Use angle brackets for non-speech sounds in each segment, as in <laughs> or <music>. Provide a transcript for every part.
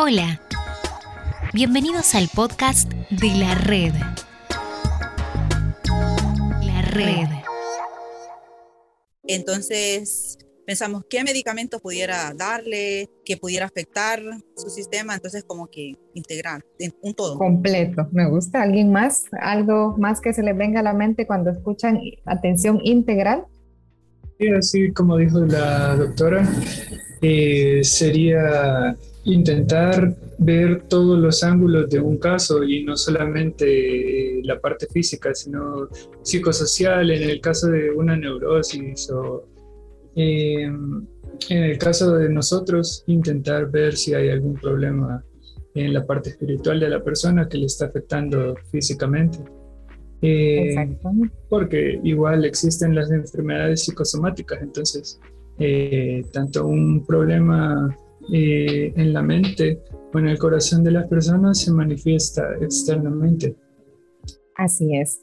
Hola, bienvenidos al podcast de la red. La red. Entonces pensamos qué medicamentos pudiera darle, que pudiera afectar su sistema, entonces como que integral, un todo. Completo, me gusta. ¿Alguien más? ¿Algo más que se les venga a la mente cuando escuchan atención integral? Sí, así como dijo la doctora, eh, sería intentar ver todos los ángulos de un caso y no solamente la parte física, sino psicosocial en el caso de una neurosis o eh, en el caso de nosotros intentar ver si hay algún problema en la parte espiritual de la persona que le está afectando físicamente. Eh, porque igual existen las enfermedades psicosomáticas, entonces eh, tanto un problema en la mente o en el corazón de las personas se manifiesta externamente. Así es.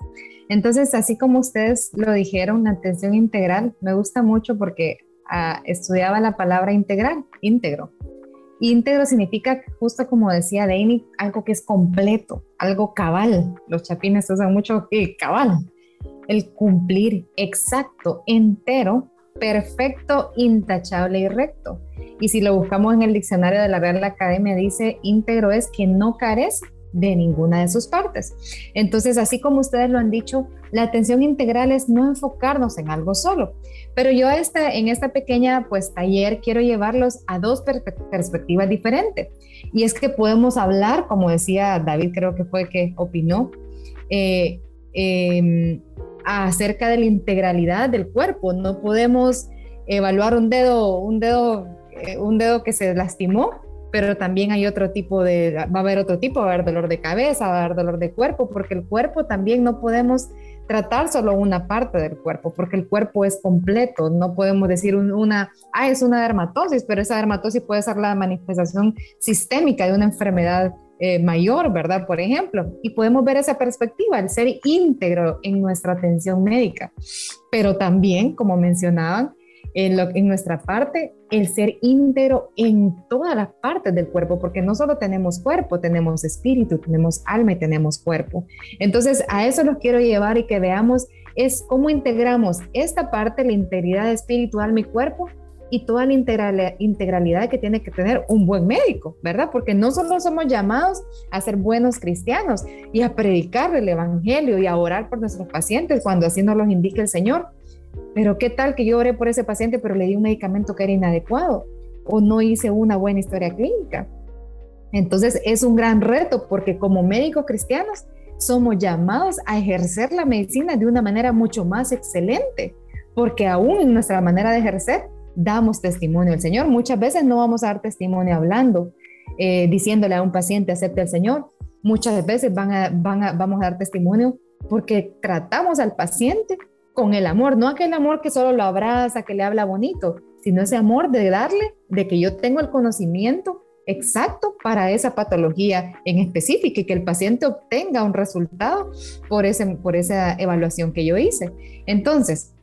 Entonces, así como ustedes lo dijeron, atención integral me gusta mucho porque ah, estudiaba la palabra integral, íntegro. Íntegro significa, justo como decía Dani, algo que es completo, algo cabal. Los chapines usan mucho <laughs> el cabal, el cumplir exacto, entero, perfecto, intachable y recto. Y si lo buscamos en el diccionario de la Real Academia, dice íntegro es que no carece de ninguna de sus partes. Entonces, así como ustedes lo han dicho, la atención integral es no enfocarnos en algo solo. Pero yo en esta pequeña pues taller quiero llevarlos a dos perspectivas diferentes. Y es que podemos hablar, como decía David, creo que fue que opinó, eh, em, acerca de la integralidad del cuerpo. No podemos evaluar un dedo, un dedo eh, un dedo que se lastimó, pero también hay otro tipo de, va a haber otro tipo, va a haber dolor de cabeza, va a haber dolor de cuerpo, porque el cuerpo también no podemos tratar solo una parte del cuerpo, porque el cuerpo es completo, no podemos decir una, ah, es una dermatosis, pero esa dermatosis puede ser la manifestación sistémica de una enfermedad eh, mayor, ¿verdad? Por ejemplo, y podemos ver esa perspectiva, el ser íntegro en nuestra atención médica, pero también, como mencionaban, en, nuestra parte, el ser íntegro en todas las partes del cuerpo, porque no solo tenemos cuerpo, tenemos espíritu, tenemos alma y tenemos cuerpo. Entonces, a eso los quiero llevar y que veamos es cómo integramos esta parte, la integridad espiritual, mi cuerpo, y toda la integralidad que tiene que tener un buen médico, ¿verdad? Porque no solo somos llamados a ser buenos cristianos y a predicar el Evangelio y a orar por nuestros pacientes cuando así nos los indique el Señor, pero qué tal que yo oré por ese paciente, pero le di un medicamento que era inadecuado o no hice una buena historia clínica. Entonces es un gran reto porque como médicos cristianos somos llamados a ejercer la medicina de una manera mucho más excelente, porque aún en nuestra manera de ejercer damos testimonio al Señor. Muchas veces no vamos a dar testimonio hablando, eh, diciéndole a un paciente acepte al Señor. Muchas veces vamos a dar testimonio porque tratamos al paciente con el amor, no aquel amor que solo lo abraza, que le habla bonito, sino ese amor de darle, de que yo tengo el conocimiento exacto para esa patología en específico y que el paciente obtenga un resultado por, ese, por esa evaluación que yo hice. Entonces,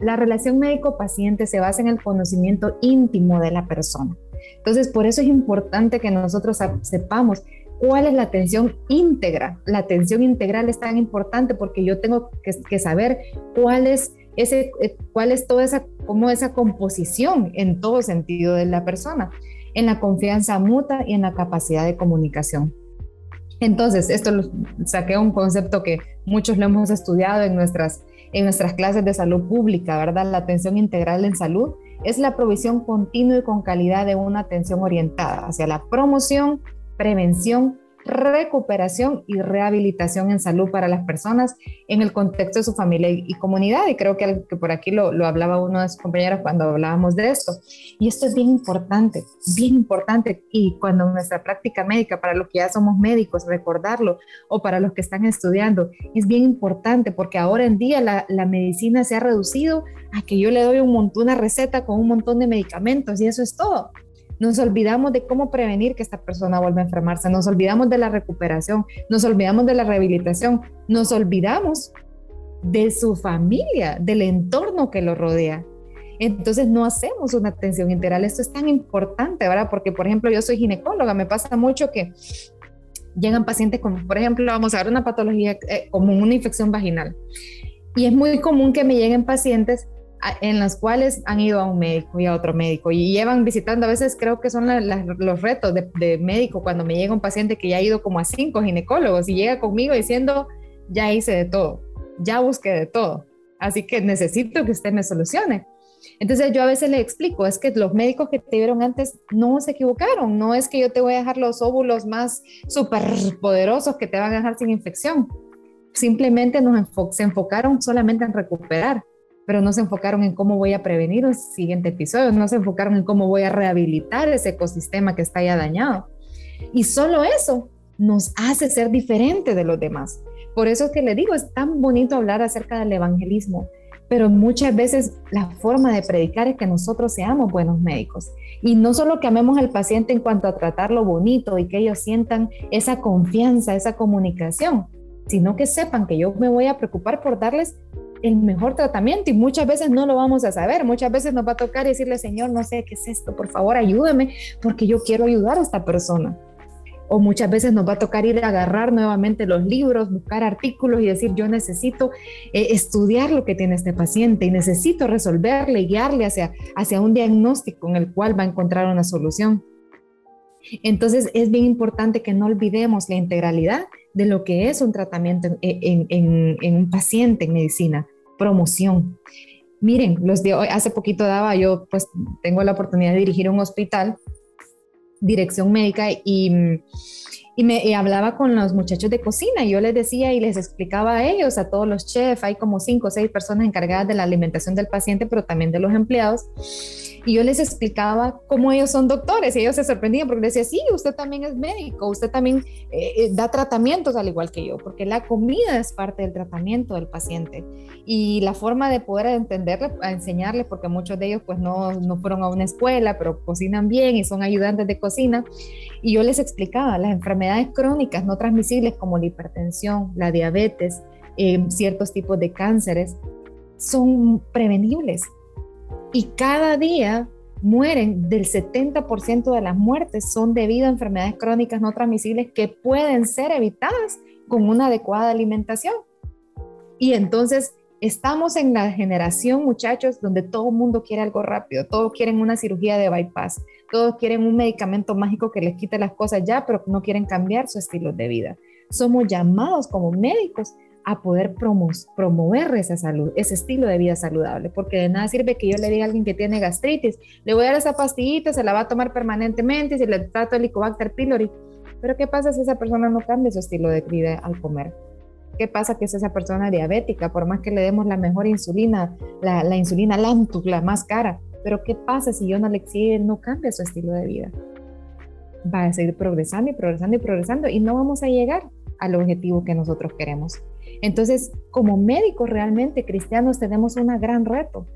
la relación médico-paciente se basa en el conocimiento íntimo de la persona. Entonces, por eso es importante que nosotros sepamos cuál es la atención íntegra. La atención integral es tan importante porque yo tengo que, saber cuál es ese, eh, cuál toda esa, como esa composición en todo sentido de la persona, en la confianza mutua y en la capacidad de comunicación. Entonces, esto lo, saqué un concepto que muchos lo hemos estudiado en nuestras, en nuestras clases de salud pública, ¿verdad? La atención integral en salud es la provisión continua y con calidad de una atención orientada hacia la promoción, prevención, recuperación y rehabilitación en salud para las personas en el contexto de su familia y, comunidad. Y creo que, que por aquí lo, lo, hablaba uno de sus compañeros cuando hablábamos de esto. Y esto es bien importante, bien importante. Y cuando nuestra práctica médica, para los que ya somos médicos, recordarlo, o para los que están estudiando, es bien importante porque ahora en día la, la medicina se ha reducido a que yo le doy un montón, una receta con un montón de medicamentos y eso es todo. Nos olvidamos de cómo prevenir que esta persona vuelva a enfermarse, nos olvidamos de la recuperación, nos olvidamos de la rehabilitación, nos olvidamos de su familia, del entorno que lo rodea. Entonces no hacemos una atención integral. Esto es tan importante, ¿verdad? Porque, por ejemplo, yo soy ginecóloga, me pasa mucho que llegan pacientes con, por ejemplo, vamos a ver una patología eh, como una infección vaginal. Y es muy común que me lleguen pacientes en las cuales han ido a un médico y a otro médico. Y llevan visitando, a veces creo que son los retos de, médico cuando me llega un paciente que ya ha ido como a cinco ginecólogos y llega conmigo diciendo, ya hice de todo, ya busqué de todo, así que necesito que usted me solucione. Entonces yo a veces le explico, es que los médicos que te vieron antes no se equivocaron, no es que yo te voy a dejar los óvulos más súper poderosos que te van a dejar sin infección, simplemente nos se enfocaron solamente en recuperar, pero no se enfocaron en cómo voy a prevenir un siguiente episodio, no se enfocaron en cómo voy a rehabilitar ese ecosistema que está ya dañado. Y solo eso nos hace ser diferente de los demás. Por eso es que le digo, es tan bonito hablar acerca del evangelismo, pero muchas veces la forma de predicar es que nosotros seamos buenos médicos. Y no solo que amemos al paciente en cuanto a tratarlo bonito y que ellos sientan esa confianza, esa comunicación, sino que sepan que yo me voy a preocupar por darles el mejor tratamiento y muchas veces no lo vamos a saber, muchas veces nos va a tocar decirle, Señor, no sé qué es esto, por favor ayúdame porque yo quiero ayudar a esta persona o muchas veces nos va a tocar ir a agarrar nuevamente los libros, buscar artículos y decir, yo necesito eh, estudiar lo que tiene este paciente y necesito resolverle guiarle hacia, hacia un diagnóstico en el cual va a encontrar una solución. Entonces es bien importante que no olvidemos la integralidad de lo que es un tratamiento en, en un paciente en medicina, promoción. Miren, los de hoy, hace poquito daba, yo pues tengo la oportunidad de dirigir un hospital dirección médica y, y me hablaba con los muchachos de cocina y yo les decía y les explicaba a ellos, a todos los chefs, hay como cinco o seis personas encargadas de la alimentación del paciente, pero también de los empleados y yo les explicaba cómo ellos son doctores y ellos se sorprendían porque decía, sí, usted también es médico, usted también eh, eh, da tratamientos al igual que yo, porque la comida es parte del tratamiento del paciente y la forma de poder entenderle, a enseñarles, porque muchos de ellos pues no, no fueron a una escuela, pero cocinan bien y son ayudantes de cocina, y yo les explicaba las enfermedades crónicas no transmisibles como la hipertensión, la diabetes, eh, ciertos tipos de cánceres, son prevenibles y cada día mueren del 70% de las muertes son debido a enfermedades crónicas no transmisibles que pueden ser evitadas con una adecuada alimentación. Y entonces estamos en la generación, muchachos, donde todo el mundo quiere algo rápido, todos quieren una cirugía de bypass, todos quieren un medicamento mágico que les quite las cosas ya, pero no quieren cambiar su estilo de vida. Somos llamados como médicos a poder promover esa salud, ese estilo de vida saludable, porque de nada sirve que yo le diga a alguien que tiene gastritis, le voy a dar esa pastillita, se la va a tomar permanentemente, si le trato el Helicobacter pylori, pero ¿qué pasa si esa persona no cambia su estilo de vida al comer? ¿Qué pasa que es esa persona diabética, por más que le demos la mejor insulina, la, la insulina Lantus, la más cara, pero ¿qué pasa si yo no le exijo, no cambia su estilo de vida? Va a seguir progresando y progresando y progresando y no vamos a llegar al objetivo que nosotros queremos. Entonces, como médicos realmente cristianos tenemos un gran reto,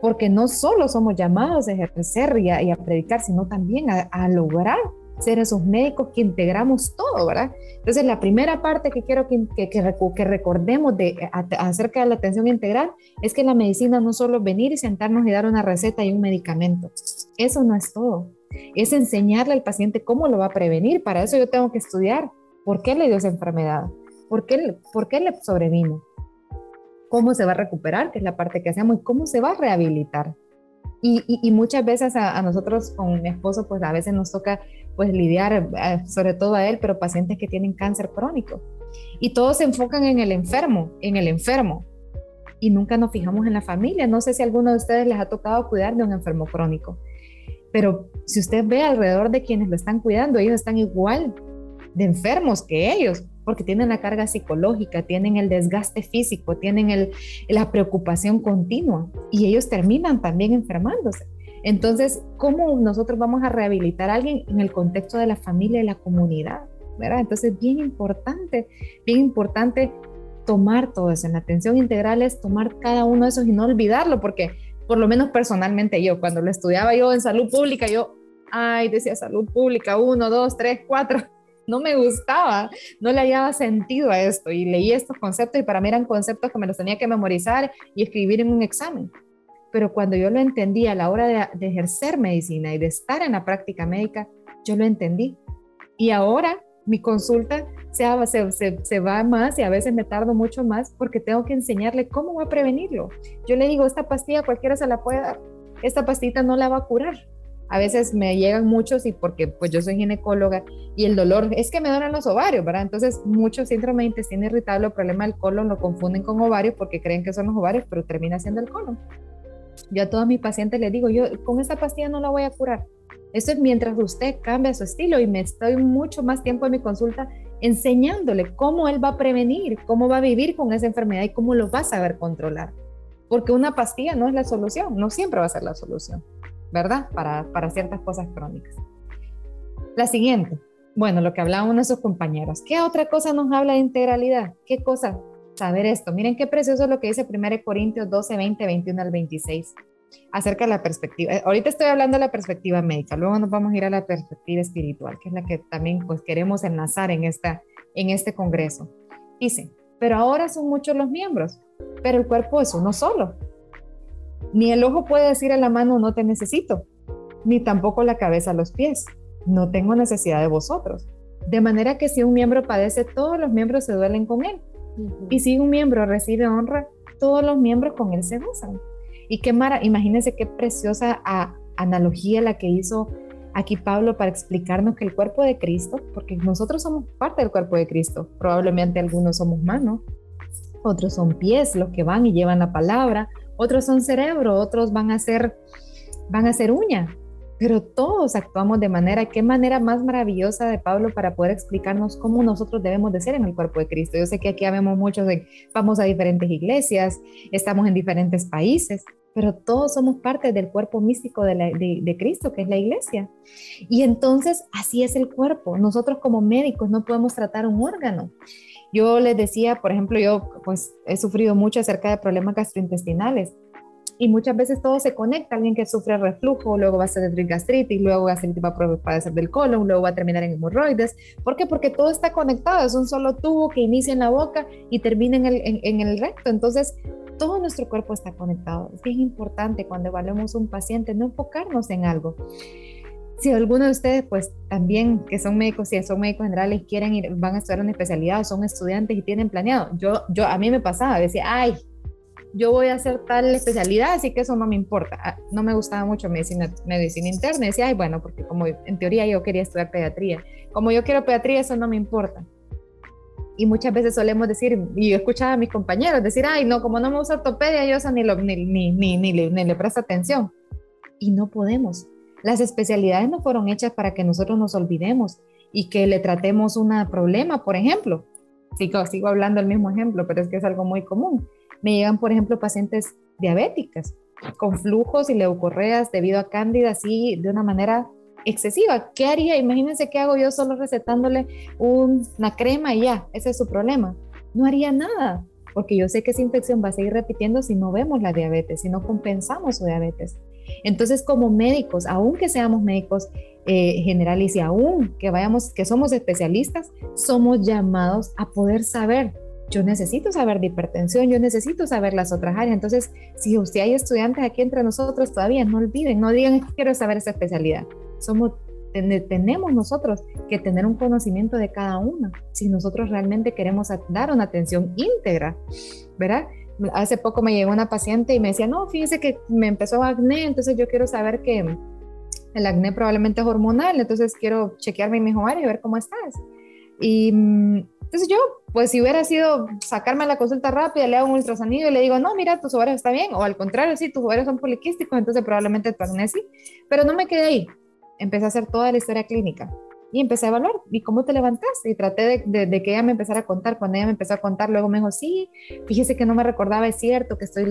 porque no solo somos llamados a ejercer y a, predicar, sino también a, lograr ser esos médicos que integramos todo, ¿verdad? Entonces, la primera parte que quiero que, que, recordemos de, acerca de la atención integral es que la medicina no solo es venir y sentarnos y dar una receta y un medicamento. Eso no es todo. Es enseñarle al paciente cómo lo va a prevenir. Para eso yo tengo que estudiar por qué le dio esa enfermedad, ¿Por qué, ¿Por qué le sobrevino? ¿Cómo se va a recuperar? Que es la parte que hacemos. ¿Y cómo se va a rehabilitar? Y, muchas veces a, nosotros con mi esposo, pues a veces nos toca pues lidiar, eh, sobre todo a él, pero pacientes que tienen cáncer crónico. Y todos se enfocan en el enfermo, en el enfermo. Y nunca nos fijamos en la familia. No sé si alguno de ustedes les ha tocado cuidar de un enfermo crónico. Pero si usted ve alrededor de quienes lo están cuidando, ellos están igual de enfermos que ellos, porque tienen la carga psicológica, tienen el desgaste físico, tienen el, la preocupación continua y ellos terminan también enfermándose. Entonces, ¿cómo nosotros vamos a rehabilitar a alguien en el contexto de la familia y la comunidad? ¿verdad? Entonces, bien importante, bien importante tomar todo eso. En atención integral es tomar cada uno de esos y no olvidarlo, porque por lo menos personalmente yo, cuando lo estudiaba yo en salud pública, yo, ay, decía salud pública, uno, dos, tres, cuatro, <laughs> no me gustaba, no le hallaba sentido a esto y leí estos conceptos y para mí eran conceptos que me los tenía que memorizar y escribir en un examen. pero cuando yo lo entendí a la hora de, ejercer medicina y de estar en la práctica médica, yo lo entendí. Y ahora mi consulta se, va más y a veces me tardo mucho más porque tengo que enseñarle cómo va a prevenirlo. Yo le digo, esta pastilla cualquiera se la puede dar, esta pastita no la va a curar. A veces me llegan muchos y porque pues yo soy ginecóloga y el dolor es que me duelen los ovarios, ¿verdad? Entonces muchos síndrome de intestino irritable o problema del colon lo confunden con ovarios porque creen que son los ovarios, pero termina siendo el colon. Yo a todos mis pacientes les digo, yo con esta pastilla no la voy a curar. Eso es mientras usted cambia su estilo y me estoy mucho más tiempo en mi consulta enseñándole cómo él va a prevenir, cómo va a vivir con esa enfermedad y cómo lo va a saber controlar. Porque una pastilla no es la solución, no siempre va a ser la solución, ¿verdad? Para, para ciertas cosas crónicas. La siguiente, bueno, lo que hablaban nuestros compañeros. ¿Qué otra cosa nos habla de integralidad? ¿Qué cosa? Saber esto. Miren qué precioso lo que dice 1 Corintios 12, 20, 21 al 26 acerca de la perspectiva. Eh, ahorita estoy hablando de la perspectiva médica, luego nos vamos a ir a la perspectiva espiritual, que es la que también pues queremos enlazar en, esta, en este congreso. Dice, pero ahora son muchos los miembros, pero el cuerpo es uno solo. Ni el ojo puede decir a la mano no te necesito, ni tampoco la cabeza a los pies, no tengo necesidad de vosotros. De manera que si un miembro padece, todos los miembros se duelen con él. Y si un miembro recibe honra, todos los miembros con él se gozan. Y qué mara, imagínense qué preciosa analogía la que hizo aquí Pablo para explicarnos que el cuerpo de Cristo, porque nosotros somos parte del cuerpo de Cristo, probablemente algunos somos manos, otros son pies, los que van y llevan la palabra, otros son cerebro, otros van a ser van a ser uña, pero todos actuamos de manera, qué manera más maravillosa de Pablo para poder explicarnos cómo nosotros debemos de ser en el cuerpo de Cristo. Yo sé que aquí vemos muchos, de, vamos a diferentes iglesias, estamos en diferentes países, pero todos somos parte del cuerpo místico de, Cristo, que es la iglesia. Y entonces así es el cuerpo. Nosotros como médicos no podemos tratar un órgano. Yo les decía, por ejemplo, yo pues he sufrido mucho acerca de problemas gastrointestinales y muchas veces todo se conecta. Alguien que sufre reflujo, luego va a de gastritis, luego gastritis va a padecer del colon, luego va a terminar en hemorroides. ¿Por qué? Porque todo está conectado. Es un solo tubo que inicia en la boca y termina en el, en el recto. Entonces, todo nuestro cuerpo está conectado. Es importante cuando evaluamos un paciente no enfocarnos en algo. Si alguno de ustedes, pues también que son médicos, si son médicos generales, quieren ir, van a estudiar una especialidad son estudiantes y tienen planeado, yo, yo a mí me pasaba, decía, ay, yo voy a hacer tal especialidad, así que eso no me importa. Ah, no me gustaba mucho medicina, medicina interna, decía, ay, bueno, porque como en teoría yo quería estudiar pediatría, como yo quiero pediatría, eso no me importa y muchas veces solemos decir, y yo escuchaba a mis compañeros decir, ay, no, como no me gusta ortopedia, yo ni, lo, ni, ni, ni, le, ni le presto atención. Y no podemos. Las especialidades no fueron hechas para que nosotros nos olvidemos y que le tratemos un problema, por ejemplo. Sigo, sigo hablando el mismo ejemplo, pero es que es algo muy común. Me llegan, por ejemplo, pacientes diabéticas con flujos y leucorreas debido a cándida, así de una manera excesiva. ¿Qué haría? Imagínense qué hago yo solo recetándole una crema y ya, ese es su problema. No haría nada, porque yo sé que esa infección va a seguir repitiendo si no vemos la diabetes, si no compensamos su diabetes. Entonces, como médicos, aunque seamos médicos eh, generales y aún que vayamos, que somos especialistas, somos llamados a poder saber. Yo necesito saber de hipertensión, yo necesito saber las otras áreas. Entonces, si usted hay estudiantes aquí entre nosotros todavía, no olviden, no digan quiero saber esa especialidad somos tenemos nosotros que tener un conocimiento de cada uno si nosotros realmente queremos dar una atención íntegra, ¿verdad? Hace poco me llegó una paciente y me decía, no, fíjese que me empezó acné, entonces yo quiero saber que el acné probablemente es hormonal, entonces quiero chequearme mi ovario y ver cómo estás. Y mm, entonces yo, pues si hubiera sido sacarme la consulta rápida, le hago un ultrasonido y le digo, no, mira, tus ovarios está bien, o al contrario, sí, tus ovarios son poliquísticos, entonces probablemente tu acné sí, pero no me quedé ahí empecé a hacer toda la historia clínica y empecé a evaluar, ¿y cómo te levantaste? Y traté de, que ella me empezara a contar. Cuando ella me empezó a contar, luego me dijo, sí, fíjese que no me recordaba, es cierto, que estoy,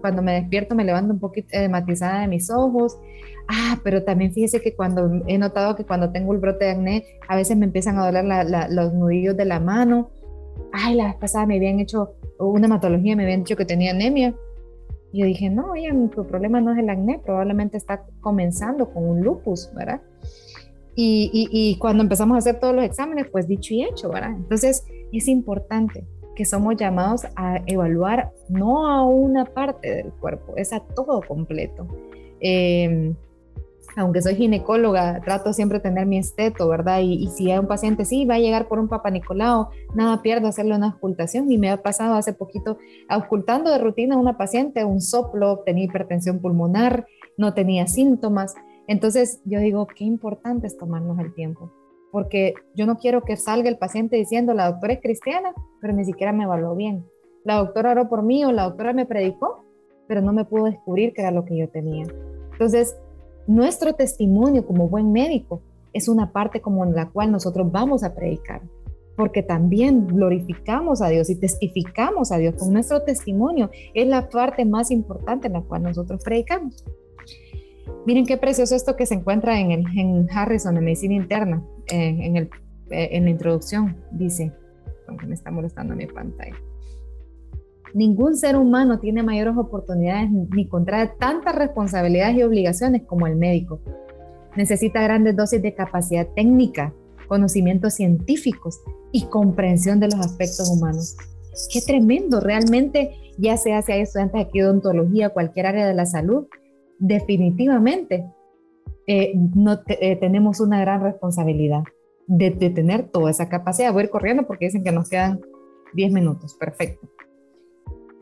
cuando me despierto me levanto un poquito matizada de mis ojos. Ah, pero también fíjese que cuando he notado que cuando tengo el brote de acné, a veces me empiezan a doler los nudillos de la mano. Ay, la vez pasada me habían hecho una hematología, me habían dicho que tenía anemia. Y yo dije, no, oye, tu problema no es el acné, probablemente está comenzando con un lupus, ¿verdad? Y, y, cuando empezamos a hacer todos los exámenes, pues dicho y hecho, ¿verdad? Entonces es importante. que somos llamados a evaluar no a una parte del cuerpo, es a todo completo. Eh, aunque soy ginecóloga, trato siempre tener mi esteto, ¿verdad? Y, si hay un paciente, sí, va a llegar por un Papa Nicolau, nada pierdo hacerle una auscultación. Y me ha pasado hace poquito auscultando de rutina a una paciente, un soplo, tenía hipertensión pulmonar, no tenía síntomas. Entonces yo digo, qué importante es tomarnos el tiempo, porque yo no quiero que salga el paciente diciendo, la doctora es cristiana, pero ni siquiera me evaluó bien. La doctora oró por mí o la doctora me predicó, pero no me pudo descubrir qué era lo que yo tenía. Entonces, nuestro testimonio como buen médico es una parte como en la cual nosotros vamos a predicar, porque también glorificamos a Dios y testificamos a Dios con nuestro testimonio. Es la parte más importante en la cual nosotros predicamos. Miren qué precioso esto que se encuentra en, el, en Harrison, en Medicina Interna, en, el, en la introducción. Dice, me está molestando mi pantalla. Ningún ser humano tiene mayores oportunidades ni contrae tantas responsabilidades y obligaciones como el médico. Necesita grandes dosis de capacidad técnica, conocimientos científicos y comprensión de los aspectos humanos. Qué tremendo, realmente, ya sea si hay estudiantes aquí de odontología, cualquier área de la salud, definitivamente eh, no eh, tenemos una gran responsabilidad de, de, tener toda esa capacidad. Voy a ir corriendo porque dicen que nos quedan 10 minutos. Perfecto.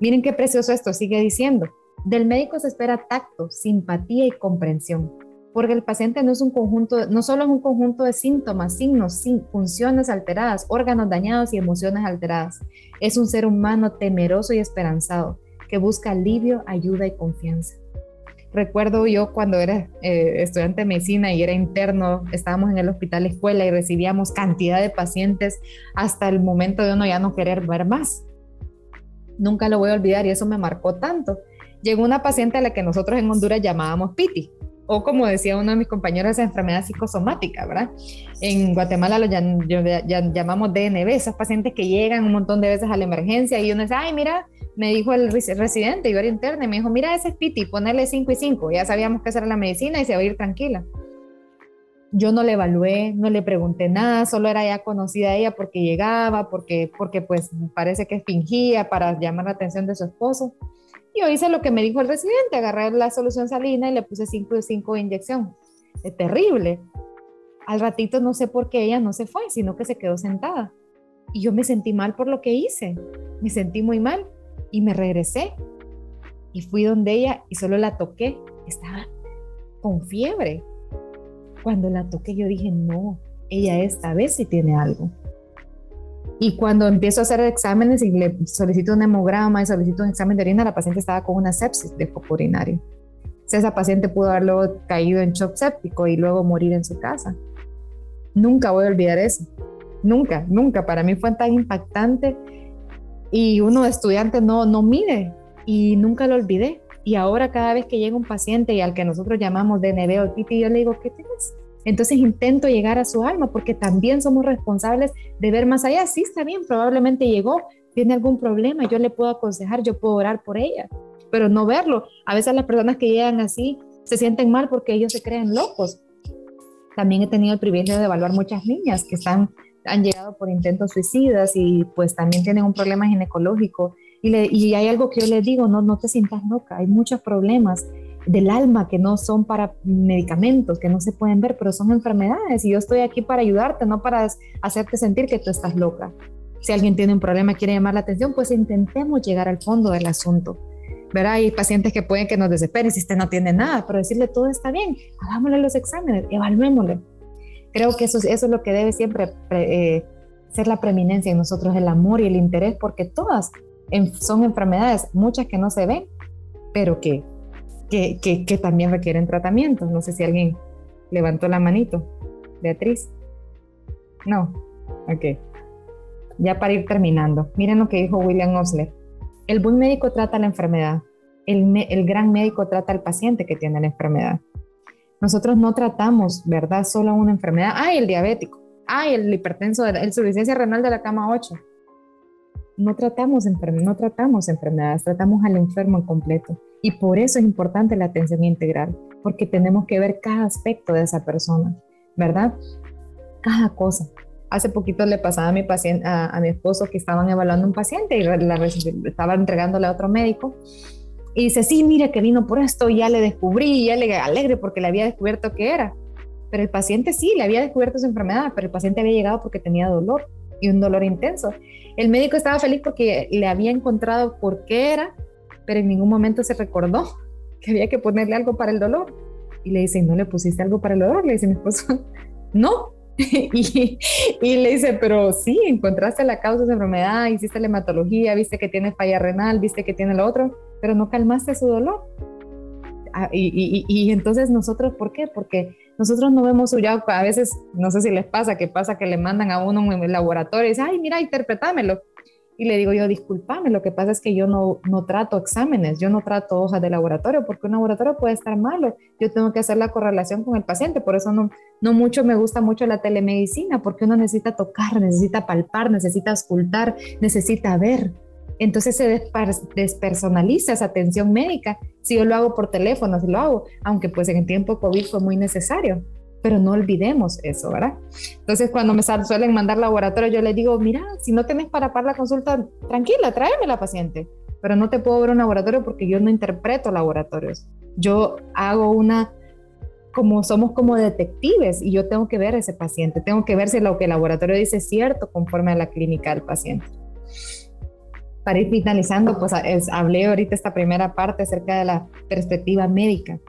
Miren qué precioso esto, sigue diciendo. Del médico se espera tacto, simpatía y comprensión, porque el paciente no es un conjunto, no solo es un conjunto de síntomas, signos, funciones alteradas, órganos dañados y emociones alteradas. Es un ser humano temeroso y esperanzado, que busca alivio, ayuda y confianza. Recuerdo yo cuando era eh, estudiante de medicina y era interno, estábamos en el hospital escuela y recibíamos cantidad de pacientes hasta el momento de uno ya no querer ver más Nunca lo voy a olvidar y eso me marcó tanto. Llegó una paciente a la que nosotros en Honduras llamábamos Piti, o como decía uno de mis compañeros, enfermedad psicosomática, ¿verdad? En Guatemala lo llamamos DNB, esos pacientes que llegan un montón de veces a la emergencia y uno dice, ay, mira, me dijo el residente, yo era interna, y me dijo, mira, ese es Piti, ponerle 5 y 5, ya sabíamos que esa era la medicina y se va a ir tranquila. Yo no le evalué, no le pregunté nada, solo era ya conocida ella porque llegaba, porque, porque pues parece que fingía para llamar la atención de su esposo. Yo hice lo que me dijo el residente, agarré la solución salina y le puse 5 de 5 de inyección. Es terrible. Al ratito no sé por qué ella no se fue, sino que se quedó sentada. Y yo me sentí mal por lo que hice. Me sentí muy mal y me regresé. Y fui donde ella y solo la toqué. Estaba con fiebre cuando la toqué yo dije, no, ella esta vez sí tiene algo. Y cuando empiezo a hacer exámenes y le solicito un hemograma y solicito un examen de orina, la paciente estaba con una sepsis de foco urinario. esa paciente pudo haberlo caído en shock séptico y luego morir en su casa. Nunca voy a olvidar eso. Nunca, nunca. Para mí fue tan impactante y uno estudiante no, no mide y nunca lo olvidé. Y ahora cada vez que llega un paciente y al que nosotros llamamos DNB o TITI, yo le digo, ¿qué tienes? Entonces intento llegar a su alma porque también somos responsables de ver más allá. Sí, está bien, probablemente llegó, tiene algún problema, yo le puedo aconsejar, yo puedo orar por ella, pero no verlo. A veces las personas que llegan así se sienten mal porque ellos se creen locos. También he tenido el privilegio de evaluar muchas niñas que están, han llegado por intentos suicidas y pues también tienen un problema ginecológico y, hay algo que yo les digo, no, no te sientas loca, hay muchos problemas del alma que no son para medicamentos, que no se pueden ver, pero son enfermedades y yo estoy aquí para ayudarte, no para hacerte sentir que tú estás loca. Si alguien tiene un problema y quiere llamar la atención, pues intentemos llegar al fondo del asunto. ¿verdad? Hay pacientes que pueden que nos desesperen si usted no tiene nada, pero decirle todo está bien, hagámosle los exámenes, evaluémosle. Creo que eso, eso es lo que debe siempre eh, ser la preeminencia en nosotros, el amor y el interés, porque todas son enfermedades, muchas que no se ven, pero que, que, que, también requieren tratamiento. No sé si alguien levantó la manito. Beatriz. No. Ok. Ya para ir terminando, miren lo que dijo William Osler. El buen médico trata la enfermedad. El, el gran médico trata al paciente que tiene la enfermedad. Nosotros no tratamos, ¿verdad? Solo una enfermedad. Ay, el diabético. Ay, el hipertenso, el insuficiencia renal de la cama 8 no tratamos, no tratamos enfermedades, tratamos al enfermo en completo. Y por eso es importante la atención integral, porque tenemos que ver cada aspecto de esa persona, ¿verdad? Cada cosa. Hace poquito le pasaba a mi, paciente, a, mi esposo que estaban evaluando un paciente y la, estaba entregándole a otro médico. Y dice, sí, mire que vino por esto, ya le descubrí, ya le alegre porque le había descubierto qué era. Pero el paciente sí, le había descubierto su enfermedad, pero el paciente había llegado porque tenía dolor y un dolor intenso. El médico estaba feliz porque le había encontrado por qué era, pero en ningún momento se recordó que había que ponerle algo para el dolor. Y le dice, ¿no le pusiste algo para el dolor? Le dice mi esposo, <laughs> no. <laughs> y, le dice, pero sí, encontraste la causa de enfermedad, hiciste la hematología, viste que tiene falla renal, viste que tiene lo otro, pero no calmaste su dolor. Ah, y, y, entonces nosotros, ¿por qué? Porque nosotros no vemos su ya, a veces, no sé si les pasa, que pasa que le mandan a uno en el laboratorio y dice, ay, mira, interpretámelo. Y le digo yo, discúlpame, lo que pasa es que yo no, no trato exámenes, yo no trato hojas de laboratorio, porque un laboratorio puede estar malo. Yo tengo que hacer la correlación con el paciente, por eso no, no mucho me gusta mucho la telemedicina, porque uno necesita tocar, necesita palpar, necesita escultar, necesita ver. Entonces se despersonaliza esa atención médica. Si yo lo hago por teléfono, si lo hago, aunque pues en el tiempo COVID fue muy necesario, pero no olvidemos eso, ¿verdad? Entonces cuando me suelen mandar laboratorio, yo les digo, mira, si no tienes para pagar la consulta, tranquila, tráeme la paciente, pero no te puedo ver un laboratorio porque yo no interpreto laboratorios. Yo hago una como somos como detectives y yo tengo que ver a ese paciente, tengo que ver si lo que el laboratorio dice es cierto conforme a la clínica del paciente para ir finalizando, pues hablé ahorita esta primera parte acerca de la perspectiva médica,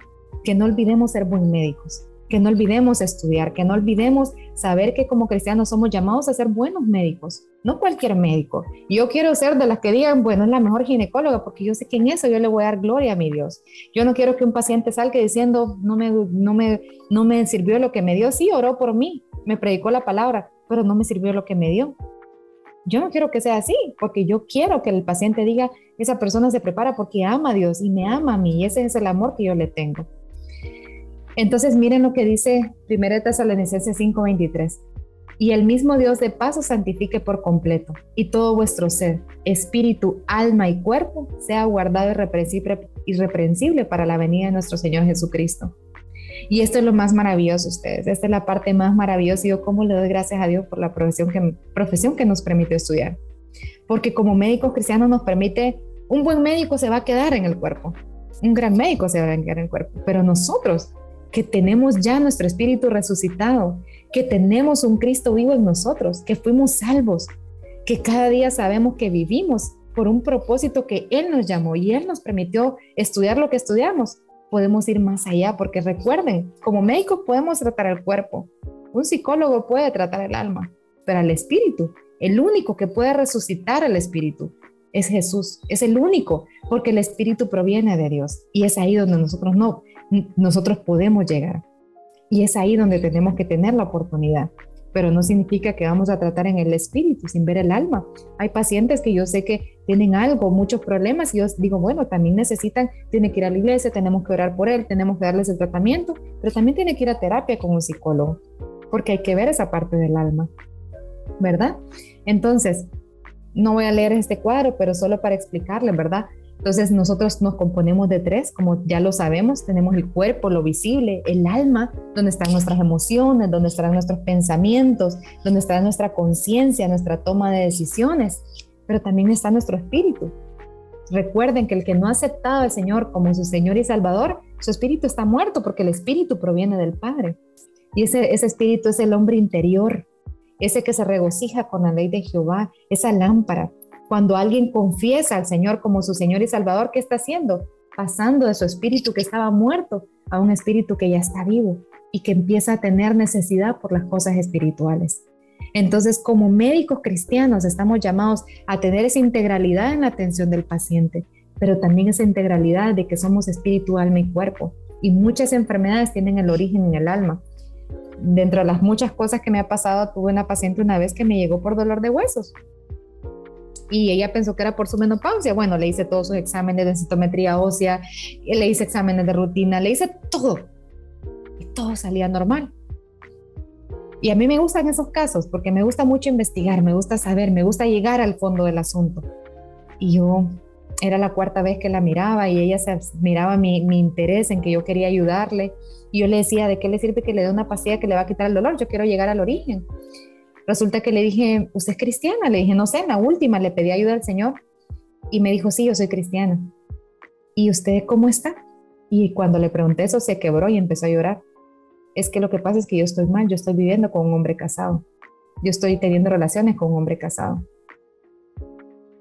que no olvidemos ser buen médicos, que no olvidemos estudiar, que no olvidemos saber que como cristianos somos llamados a ser buenos médicos, no cualquier médico. Yo quiero ser de las que digan, bueno, es la mejor ginecóloga, porque yo sé que en eso yo le voy a dar gloria a mi Dios. Yo no quiero que un paciente salga diciendo, no me, no me, no me sirvió lo que me dio, sí, oró por mí, me predicó la palabra, pero no me sirvió lo que me dio. Yo no quiero que sea así, porque yo quiero que el paciente diga, esa persona se prepara porque ama a Dios y me ama a mí, y ese es el amor que yo le tengo. Entonces miren lo que dice 1 Tesalonicenses 5:23. Y el mismo Dios de paso santifique por completo, y todo vuestro ser, espíritu, alma y cuerpo sea guardado irreprensible para la venida de nuestro Señor Jesucristo. Y esto es lo más maravilloso, ustedes. Esta es la parte más maravillosa. Y yo, ¿cómo le doy gracias a Dios por la profesión que, profesión que nos permite estudiar? Porque como médicos cristianos nos permite, un buen médico se va a quedar en el cuerpo, un gran médico se va a quedar en el cuerpo, pero nosotros que tenemos ya nuestro espíritu resucitado, que tenemos un Cristo vivo en nosotros, que fuimos salvos, que cada día sabemos que vivimos por un propósito que Él nos llamó y Él nos permitió estudiar lo que estudiamos podemos ir más allá, porque recuerden, como médicos podemos tratar el cuerpo, un psicólogo puede tratar el alma, pero al espíritu, el único que puede resucitar al espíritu es Jesús, es el único, porque el espíritu proviene de Dios y es ahí donde nosotros no, nosotros podemos llegar. Y es ahí donde tenemos que tener la oportunidad pero no significa que vamos a tratar en el espíritu sin ver el alma. Hay pacientes que yo sé que tienen algo, muchos problemas, y yo digo, bueno, también necesitan, tiene que ir a la iglesia, tenemos que orar por él, tenemos que darles el tratamiento, pero también tiene que ir a terapia con un psicólogo, porque hay que ver esa parte del alma, ¿verdad? Entonces, no voy a leer este cuadro, pero solo para explicarle, ¿verdad? Entonces nosotros nos componemos de tres, como ya lo sabemos, tenemos el cuerpo, lo visible, el alma, donde están nuestras emociones, donde están nuestros pensamientos, donde está nuestra conciencia, nuestra toma de decisiones, pero también está nuestro espíritu. Recuerden que el que no ha aceptado al Señor como su Señor y Salvador, su espíritu está muerto porque el espíritu proviene del Padre. Y ese, ese espíritu es el hombre interior, ese que se regocija con la ley de Jehová, esa lámpara, cuando alguien confiesa al Señor como su Señor y Salvador, ¿qué está haciendo? Pasando de su espíritu que estaba muerto a un espíritu que ya está vivo y que empieza a tener necesidad por las cosas espirituales. Entonces, como médicos cristianos, estamos llamados a tener esa integralidad en la atención del paciente, pero también esa integralidad de que somos espíritu, alma y cuerpo. Y muchas enfermedades tienen el origen en el alma. Dentro de las muchas cosas que me ha pasado, tuve una paciente una vez que me llegó por dolor de huesos y ella pensó que era por su menopausia. Bueno, le hice todos sus exámenes de citometría ósea, le hice exámenes de rutina, le hice todo. Y todo salía normal. Y a mí me gustan esos casos porque me gusta mucho investigar, me gusta saber, me gusta llegar al fondo del asunto. Y yo era la cuarta vez que la miraba y ella se miraba mi, mi interés en que yo quería ayudarle. Y yo le decía, ¿de qué le sirve que le dé una pastilla que le va a quitar el dolor? Yo quiero llegar al origen. Resulta que le dije, ¿usted es cristiana? Le dije, no sé, en la última le pedí ayuda al Señor y me dijo, sí, yo soy cristiana. ¿Y usted cómo está? Y cuando le pregunté eso, se quebró y empezó a llorar. Es que lo que pasa es que yo estoy mal, yo estoy viviendo con un hombre casado. Yo estoy teniendo relaciones con un hombre casado.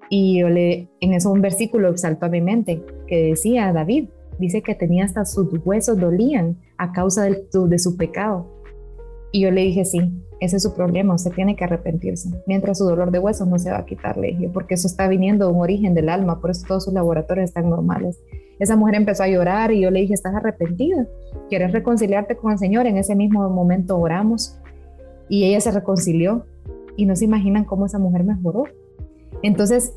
Y yo le, en eso un versículo saltó a mi mente que decía, David, dice que tenía hasta sus huesos dolían a causa de, de su pecado. Y yo le dije, sí, ese es su problema, usted tiene que arrepentirse. Mientras su dolor de huesos no se va a quitar, le dije, porque eso está viniendo de un origen del alma, por eso todos sus laboratorios están normales. Esa mujer empezó a llorar y yo le dije, ¿estás arrepentida? ¿Quieres reconciliarte con el Señor? En ese mismo momento oramos y ella se reconcilió y no se imaginan cómo esa mujer mejoró. Entonces,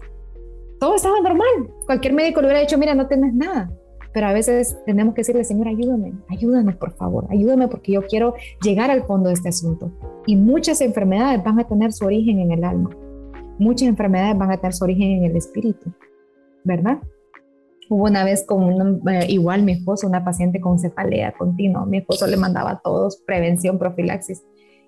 todo estaba normal. Cualquier médico le hubiera dicho, mira, no tienes nada. Pero a veces tenemos que decirle, Señor, ayúdame, ayúdame por favor, ayúdame porque yo quiero llegar al fondo de este asunto. Y muchas enfermedades van a tener su origen en el alma. Muchas enfermedades van a tener su origen en el espíritu, ¿verdad? Hubo una vez con eh, igual mi esposo, una paciente con cefalea continua. Mi esposo le mandaba a todos prevención, profilaxis.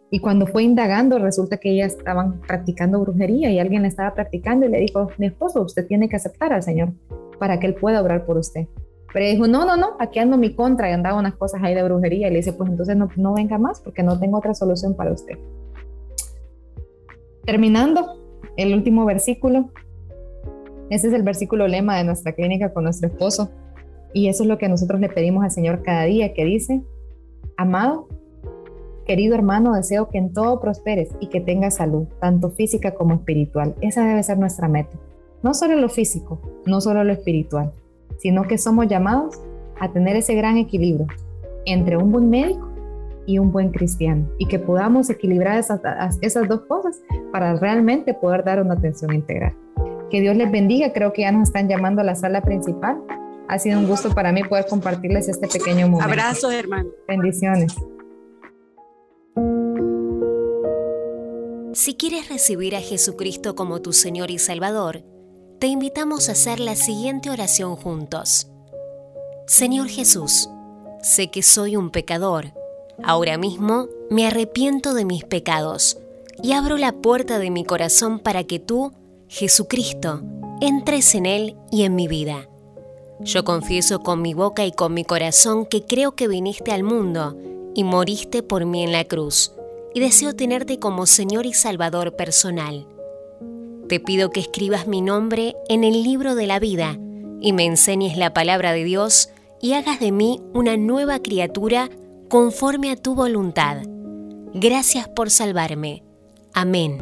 Y cuando fue indagando, resulta que ellas estaban practicando brujería y alguien le estaba practicando y le dijo, mi esposo, usted tiene que aceptar al Señor para que Él pueda obrar por usted. Pero dijo, no, no, no, aquí ando mi contra y andaba unas cosas ahí de brujería. Y le dice, pues entonces no, no venga más porque no tengo otra solución para usted. Terminando, el último versículo. Ese es el versículo lema de nuestra clínica con nuestro esposo. Y eso es lo que nosotros le pedimos al Señor cada día, que dice, amado, querido hermano, deseo que en todo prosperes y que tengas salud, tanto física como espiritual. Esa debe ser nuestra meta. No solo lo físico, no solo lo espiritual, sino que somos llamados a tener ese gran equilibrio entre un buen médico y un buen cristiano y que podamos equilibrar esas, esas dos cosas para realmente poder dar una atención integral. Que Dios les bendiga, creo que ya nos están llamando a la sala principal. Ha sido un gusto para mí poder compartirles este pequeño momento. Abrazos, hermano. Bendiciones. Si quieres recibir a Jesucristo como tu Señor y Salvador, te invitamos a hacer la siguiente oración juntos. Señor Jesús, sé que soy un pecador. Ahora mismo me arrepiento de mis pecados y abro la puerta de mi corazón para que tú, Jesucristo, entres en él y en mi vida. Yo confieso con mi boca y con mi corazón que creo que viniste al mundo y moriste por mí en la cruz, y deseo tenerte como Señor y Salvador personal. Te pido que escribas mi nombre en el libro de la vida y me enseñes la palabra de Dios y hagas de mí una nueva criatura conforme a tu voluntad. Gracias por salvarme. Amén.